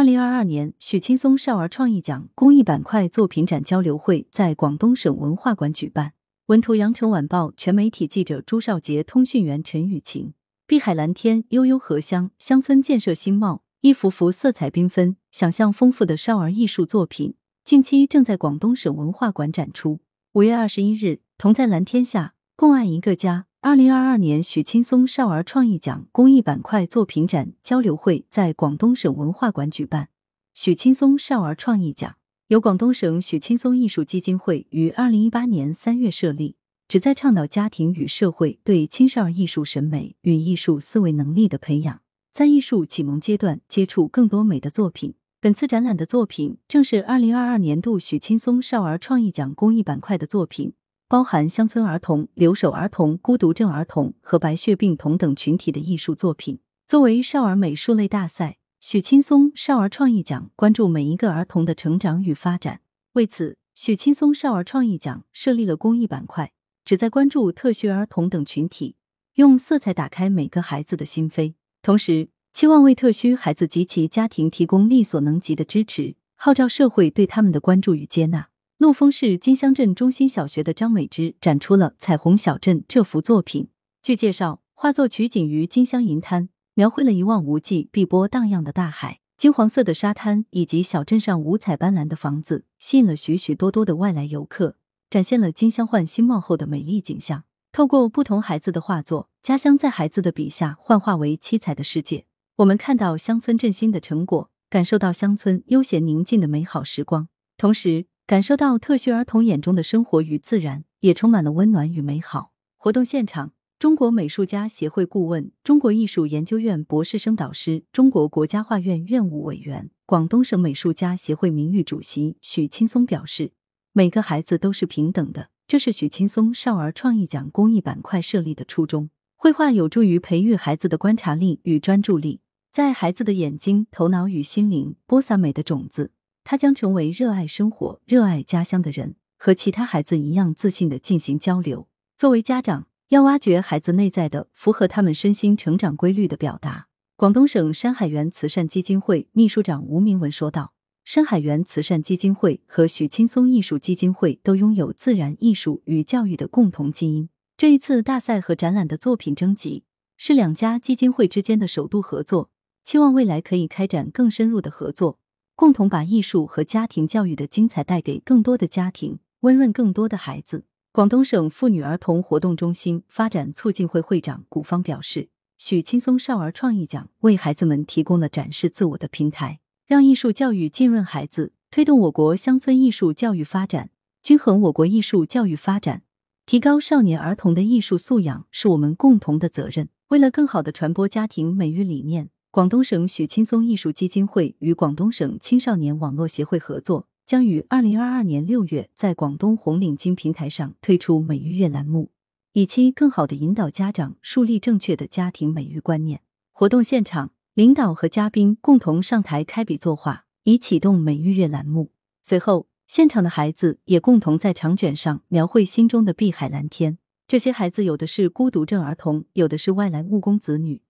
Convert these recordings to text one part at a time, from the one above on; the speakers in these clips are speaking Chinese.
二零二二年许青松少儿创意奖公益板块作品展交流会在广东省文化馆举办。文图：羊城晚报全媒体记者朱少杰，通讯员陈雨晴。碧海蓝天，悠悠荷香，乡村建设新貌，一幅幅色彩缤纷、想象丰富的少儿艺术作品，近期正在广东省文化馆展出。五月二十一日，同在蓝天下，共爱一个家。二零二二年许青松少儿创意奖公益板块作品展交流会在广东省文化馆举办。许青松少儿创意奖由广东省许青松艺术基金会于二零一八年三月设立，旨在倡导家庭与社会对青少儿艺术审美与艺术思维能力的培养，在艺术启蒙阶段接触更多美的作品。本次展览的作品正是二零二二年度许青松少儿创意奖公益板块的作品。包含乡村儿童、留守儿童、孤独症儿童和白血病童等群体的艺术作品。作为少儿美术类大赛，许青松少儿创意奖关注每一个儿童的成长与发展。为此，许青松少儿创意奖设立了公益板块，旨在关注特需儿童等群体，用色彩打开每个孩子的心扉。同时，期望为特需孩子及其家庭提供力所能及的支持，号召社会对他们的关注与接纳。陆丰市金乡镇中心小学的张美芝展出了《彩虹小镇》这幅作品。据介绍，画作取景于金乡银滩，描绘了一望无际、碧波荡漾的大海、金黄色的沙滩以及小镇上五彩斑斓的房子，吸引了许许多多的外来游客，展现了金乡焕新貌后的美丽景象。透过不同孩子的画作，家乡在孩子的笔下幻化为七彩的世界。我们看到乡村振兴的成果，感受到乡村悠闲宁静的美好时光，同时。感受到特需儿童眼中的生活与自然，也充满了温暖与美好。活动现场，中国美术家协会顾问、中国艺术研究院博士生导师、中国国家画院院务委员、广东省美术家协会名誉主席许青松表示：“每个孩子都是平等的，这是许青松少儿创意奖公益板块设立的初衷。绘画有助于培育孩子的观察力与专注力，在孩子的眼睛、头脑与心灵播撒美的种子。”他将成为热爱生活、热爱家乡的人，和其他孩子一样自信的进行交流。作为家长，要挖掘孩子内在的、符合他们身心成长规律的表达。广东省山海园慈善基金会秘书长吴明文说道：“山海园慈善基金会和许青松艺术基金会都拥有自然艺术与教育的共同基因。这一次大赛和展览的作品征集是两家基金会之间的首度合作，期望未来可以开展更深入的合作。”共同把艺术和家庭教育的精彩带给更多的家庭，温润更多的孩子。广东省妇女儿童活动中心发展促进会会长古芳表示：“许青松少儿创意奖为孩子们提供了展示自我的平台，让艺术教育浸润孩子，推动我国乡村艺术教育发展，均衡我国艺术教育发展，提高少年儿童的艺术素养，是我们共同的责任。为了更好的传播家庭美育理念。”广东省许青松艺术基金会与广东省青少年网络协会合作，将于二零二二年六月在广东红领巾平台上推出美育月栏目，以期更好的引导家长树立正确的家庭美育观念。活动现场，领导和嘉宾共同上台开笔作画，以启动美育月栏目。随后，现场的孩子也共同在长卷上描绘心中的碧海蓝天。这些孩子有的是孤独症儿童，有的是外来务工子女。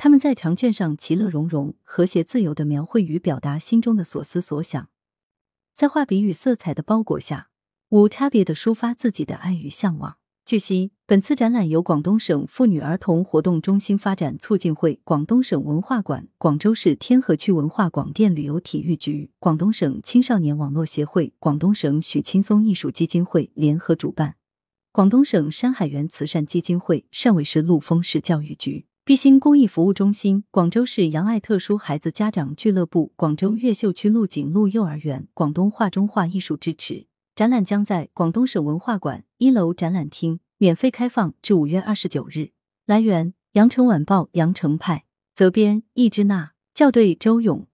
他们在长卷上其乐融融、和谐自由的描绘与表达心中的所思所想，在画笔与色彩的包裹下，无差别的抒发自己的爱与向往。据悉，本次展览由广东省妇女儿童活动中心发展促进会、广东省文化馆、广州市天河区文化广电旅游体育局、广东省青少年网络协会、广东省许青松艺术基金会联合主办，广东省山海园慈善基金会汕尾市陆丰市教育局。毕心公益服务中心、广州市杨爱特殊孩子家长俱乐部、广州越秀区陆景路幼儿园、广东画中画艺术支持展览将在广东省文化馆一楼展览厅免费开放至五月二十九日。来源：羊城晚报羊城派，责编：易之娜，校对：周勇。